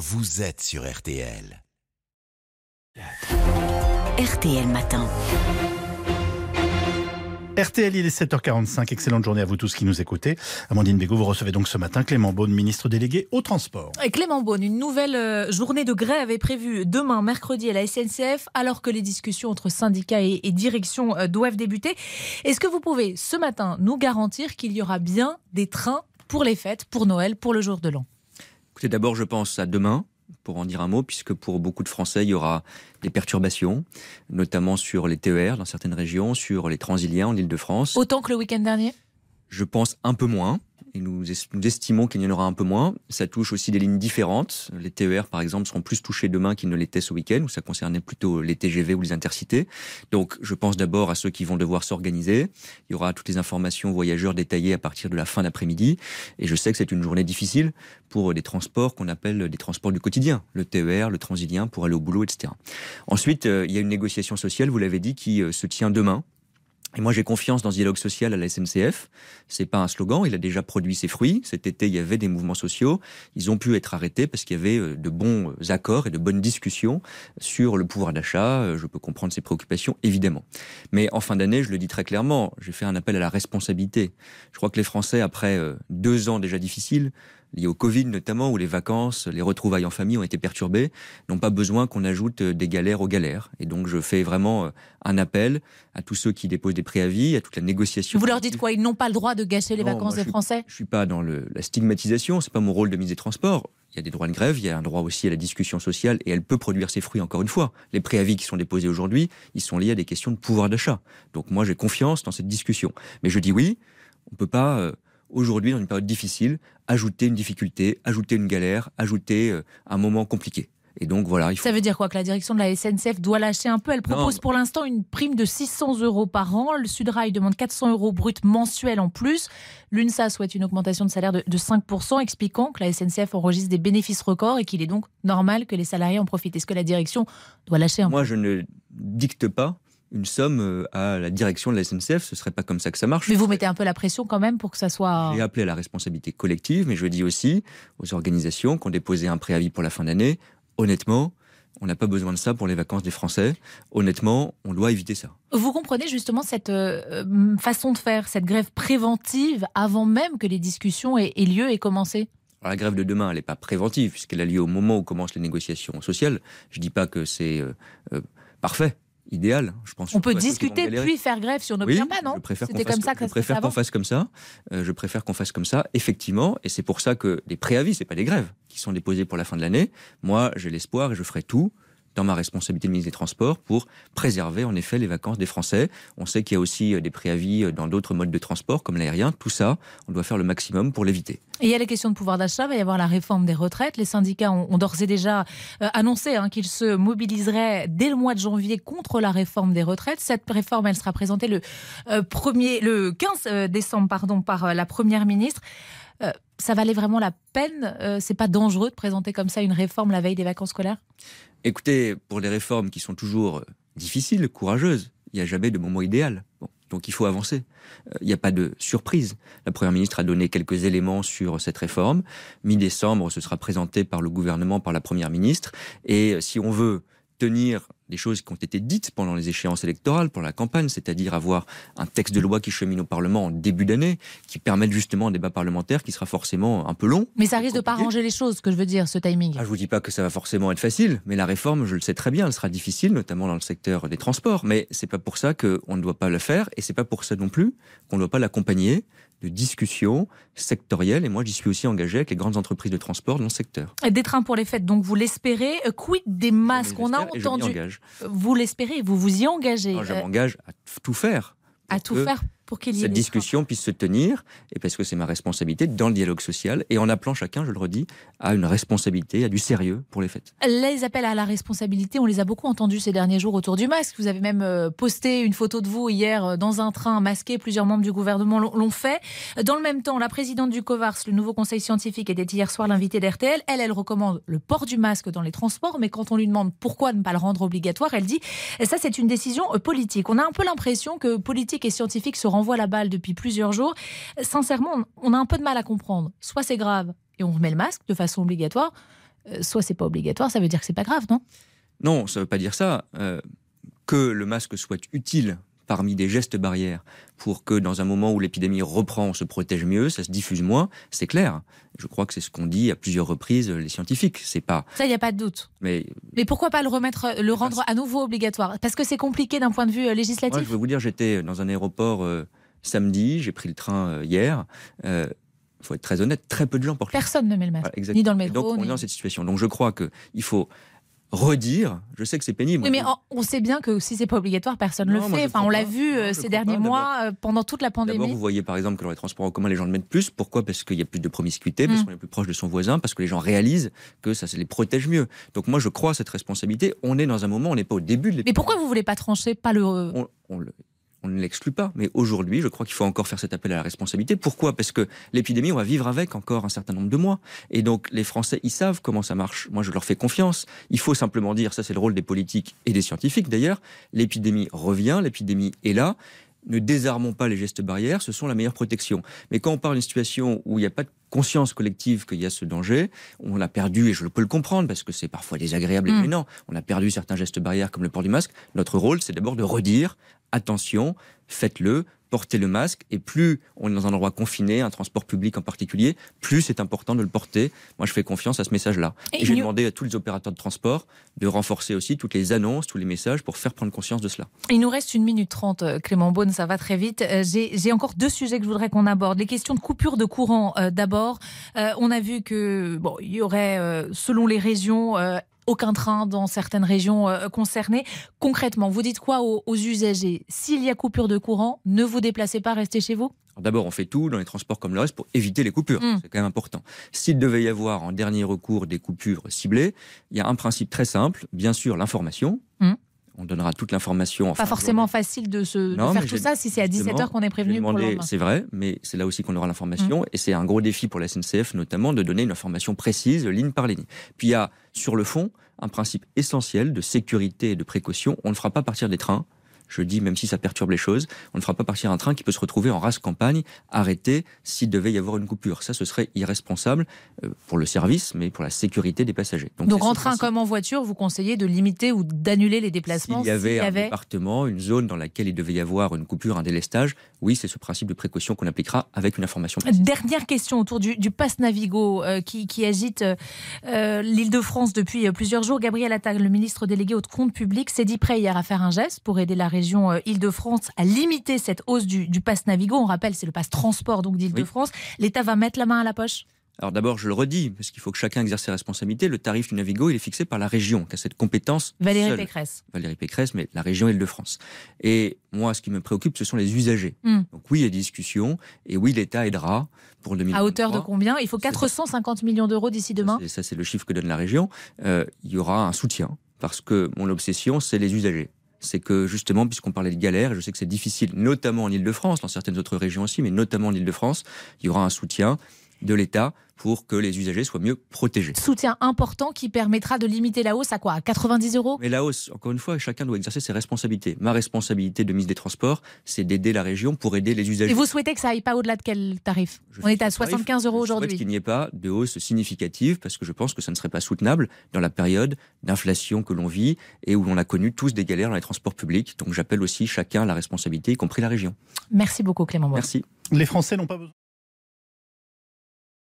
vous êtes sur RTL. RTL Matin. RTL, il est 7h45. Excellente journée à vous tous qui nous écoutez. Amandine Bégaud, vous recevez donc ce matin Clément Beaune, ministre délégué au transport. Et Clément Beaune, une nouvelle euh, journée de grève est prévue demain, mercredi, à la SNCF, alors que les discussions entre syndicats et, et direction euh, doivent débuter. Est-ce que vous pouvez ce matin nous garantir qu'il y aura bien des trains pour les fêtes, pour Noël, pour le jour de l'an? Écoutez, d'abord, je pense à demain pour en dire un mot, puisque pour beaucoup de Français, il y aura des perturbations, notamment sur les TER dans certaines régions, sur les transiliens en Ile-de-France. Autant que le week-end dernier? Je pense un peu moins et nous, estimons qu'il y en aura un peu moins. Ça touche aussi des lignes différentes. Les TER, par exemple, seront plus touchés demain qu'ils ne l'étaient ce week-end, où ça concernait plutôt les TGV ou les intercités. Donc, je pense d'abord à ceux qui vont devoir s'organiser. Il y aura toutes les informations voyageurs détaillées à partir de la fin d'après-midi. Et je sais que c'est une journée difficile pour des transports qu'on appelle des transports du quotidien, le TER, le transilien, pour aller au boulot, etc. Ensuite, euh, il y a une négociation sociale, vous l'avez dit, qui euh, se tient demain et moi, j'ai confiance dans ce dialogue social à la SNCF. C'est pas un slogan. Il a déjà produit ses fruits. Cet été, il y avait des mouvements sociaux. Ils ont pu être arrêtés parce qu'il y avait euh, de bons euh, accords et de bonnes discussions sur le pouvoir d'achat. Euh, je peux comprendre ses préoccupations, évidemment. Mais en fin d'année, je le dis très clairement, j'ai fait un appel à la responsabilité. Je crois que les Français, après deux ans déjà difficiles, liés au Covid notamment, où les vacances, les retrouvailles en famille ont été perturbées, n'ont pas besoin qu'on ajoute des galères aux galères. Et donc je fais vraiment euh, un appel à tous ceux qui déposent des préavis, à toute la négociation. Vous leur dites quoi? Ils n'ont pas le droit de gâcher les Non, vacances des Français? Je suis pas dans le, la stigmatisation, c'est pas mon rôle de mise des transports. Il y a des droits de grève, il y a un droit aussi à la discussion sociale et elle peut produire ses fruits encore une fois. Les préavis qui sont déposés aujourd'hui, ils sont liés à des questions de pouvoir d'achat. Donc moi j'ai confiance dans cette discussion. Mais je dis oui, on peut pas euh, aujourd'hui dans une période difficile ajouter une difficulté, ajouter une galère, ajouter euh, un moment compliqué. Et donc voilà, il faut Ça veut dire quoi Que la direction de la SNCF doit lâcher un peu? Elle propose Non. pour l'instant une prime de 600 euros par an. Le Sudrail demande 400 euros brut mensuels en plus. L'UNSA souhaite une augmentation de salaire de, de 5%, expliquant que la SNCF enregistre des bénéfices records et qu'il est donc normal que les salariés en profitent. Est-ce que la direction doit lâcher un peu? Moi, je ne dicte pas une somme euh, à la direction de la SNCF. Ce serait pas comme ça que ça marche. Mais vous mettez un peu la pression quand même pour que ça soit. J'ai appelé à la responsabilité collective, mais je dis aussi aux organisations qui ont déposé un préavis pour la fin d'année, honnêtement, on n'a pas besoin de ça pour les vacances des Français. Honnêtement, on doit éviter ça. Vous comprenez justement cette euh, façon de faire, cette grève préventive avant même que les discussions aient, aient lieu et commencé? Alors, la grève de demain, elle n'est pas préventive, puisqu'elle a lieu au moment où commencent les négociations sociales. Je dis pas que c'est euh, euh, parfait, idéal. Je pense On peut discuter puis faire grève si on Oui, n'obtient pas, non je préfère qu'on C'était fasse- comme ça que je préfère qu'on fasse comme ça. Euh, je préfère qu'on fasse comme ça, effectivement. Et c'est pour ça que les préavis, c'est pas des grèves qui sont déposés pour la fin de l'année. Moi, j'ai l'espoir et je ferai tout dans ma responsabilité de ministre des Transports pour préserver en effet les vacances des Français. On sait qu'il y a aussi euh, des préavis euh, dans d'autres modes de transport comme l'aérien. Tout ça, on doit faire le maximum pour l'éviter. Il y a les questions de pouvoir d'achat, il va y avoir la réforme des retraites. Les syndicats ont, d'ores et déjà euh, annoncé hein, qu'ils se mobiliseraient dès le mois de janvier contre la réforme des retraites. Cette réforme, elle sera présentée le, premier, le 15 euh, décembre pardon, par la Première ministre. Euh, ça valait vraiment la peine euh, C'est pas dangereux de présenter comme ça une réforme la veille des vacances scolaires? Écoutez, pour les réformes qui sont toujours euh, difficiles, courageuses, il n'y a jamais de moment idéal. Donc il faut avancer. Il n'y a pas de surprise. La Première ministre a donné quelques éléments sur cette réforme. Mi-décembre, ce sera présenté par le gouvernement, par la Première ministre. Et si on veut tenir des choses qui ont été dites pendant les échéances électorales, pendant la campagne, c'est-à-dire avoir un texte de loi qui chemine au Parlement en début d'année, qui permette justement un débat parlementaire qui sera forcément un peu long. Mais ça risque de pas Compliqué. arranger les choses, ce que je veux dire, ce timing. Ah, je vous dis pas que ça va forcément être facile, mais la réforme, je le sais très bien, elle sera difficile, notamment dans le secteur des transports. Mais c'est pas pour ça qu'on ne doit pas le faire, et c'est pas pour ça non plus qu'on ne doit pas l'accompagner de discussions sectorielles. Et moi, j'y suis aussi engagé avec les grandes entreprises de transport dans le secteur. Des trains pour les fêtes, donc vous l'espérez. Euh, Quid des masques On a et entendu. Vous l'espérez, vous vous y engagez. Alors, je Euh, m'engage à tout faire. à tout que faire pour qu'il y ait cette discussion puisse se tenir, et parce que c'est ma responsabilité dans le dialogue social, et en appelant chacun, je le redis, à une responsabilité, à du sérieux pour les fêtes. Les appels à la responsabilité, on les a beaucoup entendus ces derniers jours autour du masque. Vous avez même euh, posté une photo de vous hier euh, dans un train masqué. Plusieurs membres du gouvernement l'ont fait. Dans le même temps, la présidente du COVARS, le nouveau conseil scientifique, était hier soir l'invitée d'RTL. Elle, elle recommande le port du masque dans les transports, mais quand on lui demande pourquoi ne pas le rendre obligatoire, elle dit ça c'est une décision euh, politique. On a un peu l'impression que politique et scientifique se renvoient la balle depuis plusieurs jours. Sincèrement, on a un peu de mal à comprendre. Soit c'est grave et on remet le masque de façon obligatoire, euh, soit c'est pas obligatoire, ça veut dire que c'est pas grave, non? Non, ça veut pas dire ça. Euh, que le masque soit utile parmi des gestes barrières pour que dans un moment où l'épidémie reprend, on se protège mieux, ça se diffuse moins, c'est clair. Je crois que c'est ce qu'ont dit à plusieurs reprises les scientifiques. C'est pas. Ça, il n'y a pas de doute. Mais, mais pourquoi pas le remettre, le rendre à nouveau obligatoire? Parce que c'est compliqué d'un point de vue euh, législatif. Moi, je vais vous dire, j'étais dans un aéroport euh, samedi, j'ai pris le train euh, hier. il faut être très honnête, très peu de gens portent. Personne ne met le masque, ni dans le métro. donc on est dans cette situation. Donc je crois qu'il faut redire. Je sais que c'est pénible. Oui, mais on sait bien que si c'est pas obligatoire, personne ne le fait. Enfin, on l'a vu euh, ces derniers mois euh, pendant toute la pandémie. D'abord, vous voyez par exemple que dans les transports en commun, les gens le mettent plus. Pourquoi? Parce qu'il y a plus de promiscuité, parce mm. qu'on est plus proche de son voisin, parce que les gens réalisent que ça, les protège mieux. Donc moi, je crois à cette responsabilité. On est dans un moment, on n'est pas au début de Mais pourquoi vous voulez pas trancher, pas le on ne l'exclut pas. Mais aujourd'hui, je crois qu'il faut encore faire cet appel à la responsabilité. Pourquoi? Parce que l'épidémie, on va vivre avec encore un certain nombre de mois. Et donc, les Français, ils savent comment ça marche. Moi, je leur fais confiance. Il faut simplement dire, ça c'est le rôle des politiques et des scientifiques d'ailleurs, l'épidémie revient, l'épidémie est là. Ne désarmons pas les gestes barrières, ce sont la meilleure protection. Mais quand on parle d'une situation où il n'y a pas de conscience collective qu'il y a ce danger, on l'a perdu, et je peux le comprendre, parce que c'est parfois désagréable et mm. gênant, on a perdu certains gestes barrières comme le port du masque. Notre rôle, c'est d'abord de redire attention, faites-le, portez le masque, et plus on est dans un endroit confiné, un transport public en particulier, plus c'est important de le porter. Moi, je fais confiance à ce message-là. Et, j'ai demandé à tous les opérateurs de transport de renforcer aussi toutes les annonces, tous les messages pour faire prendre conscience de cela. Il nous reste une minute trente, euh, Clément Beaune, ça va très vite. Euh, j'ai encore deux sujets que je voudrais qu'on aborde. Les questions de coupure de courant, euh, d'abord. on a vu que bon, il y aurait, selon les régions, aucun train dans certaines régions euh, concernées. Concrètement, vous dites quoi aux, usagers? S'il y a coupure de courant, ne vous déplacez pas, restez chez vous? D'abord, on fait tout dans les transports comme le reste pour éviter les coupures. Hmm. C'est quand même important. S'il devait y avoir en dernier recours des coupures ciblées, il y a un principe très simple. Bien sûr, l'information. Hmm. On donnera toute l'information. Pas forcément facile de, se, faire tout ça si c'est à 17h qu'on est prévenu C'est vrai, mais c'est là aussi qu'on aura l'information. Mm. Et c'est un gros défi pour la SNCF, notamment, de donner une information précise, ligne par ligne. Puis il y a, sur le fond, un principe essentiel de sécurité et de précaution. On ne fera pas partir des trains je dis, même si ça perturbe les choses, on ne fera pas partir un train qui peut se retrouver en race campagne, arrêté s'il devait y avoir une coupure. Ça, ce serait irresponsable euh, pour le service, mais pour la sécurité des passagers. Donc, en train comme en voiture, vous conseillez de limiter ou d'annuler les déplacements S'il y avait un département, une zone dans laquelle il devait y avoir une coupure, un délestage, oui, c'est ce principe de précaution qu'on appliquera avec une information précise. Dernière question autour du, du pass Navigo euh, qui, agite euh, l'île de France depuis plusieurs jours. Gabriel Attal, le ministre délégué au compte public, s'est dit prêt hier à faire un geste pour aider la région région euh, Île-de-France a limité cette hausse du, du pass Navigo. On rappelle, c'est le pass transport donc d'Île-de-France. L'État va mettre la main à la poche? Alors d'abord, je le redis, parce qu'il faut que chacun exerce ses responsabilités. Le tarif du Navigo, il est fixé par la région, qui a cette compétence. Valérie Pécresse. Valérie Pécresse, mais la région Île-de-France. Et moi, ce qui me préoccupe, ce sont les usagers. Hmm. Donc oui, il y a des discussions, et oui, l'État aidera pour 2023. À hauteur de combien? Il faut 450 millions d'euros d'ici demain Ça, c'est le chiffre que donne la région. Euh, il y aura un soutien, parce que mon obsession, c'est les usagers c'est que justement, puisqu'on parlait de galère, je sais que c'est difficile, notamment en Ile-de-France, dans certaines autres régions aussi, mais notamment en Ile-de-France, il y aura un soutien de l'État pour que les usagers soient mieux protégés. Soutien important qui permettra de limiter la hausse à quoi? À 90 euros? Mais la hausse, encore une fois, chacun doit exercer ses responsabilités. Ma responsabilité de mise des Transports, c'est d'aider la région pour aider les usagers. Et vous souhaitez que ça aille pas au-delà de quel tarif? On est à 75 euros aujourd'hui. Je souhaite qu'il n'y ait pas de hausse significative parce que je pense que ça ne serait pas soutenable dans la période d'inflation que l'on vit et où l'on a connu tous des galères dans les transports publics. Donc j'appelle aussi chacun la responsabilité, y compris la région. Merci beaucoup Clément. Merci. Les Français n'ont pas besoin.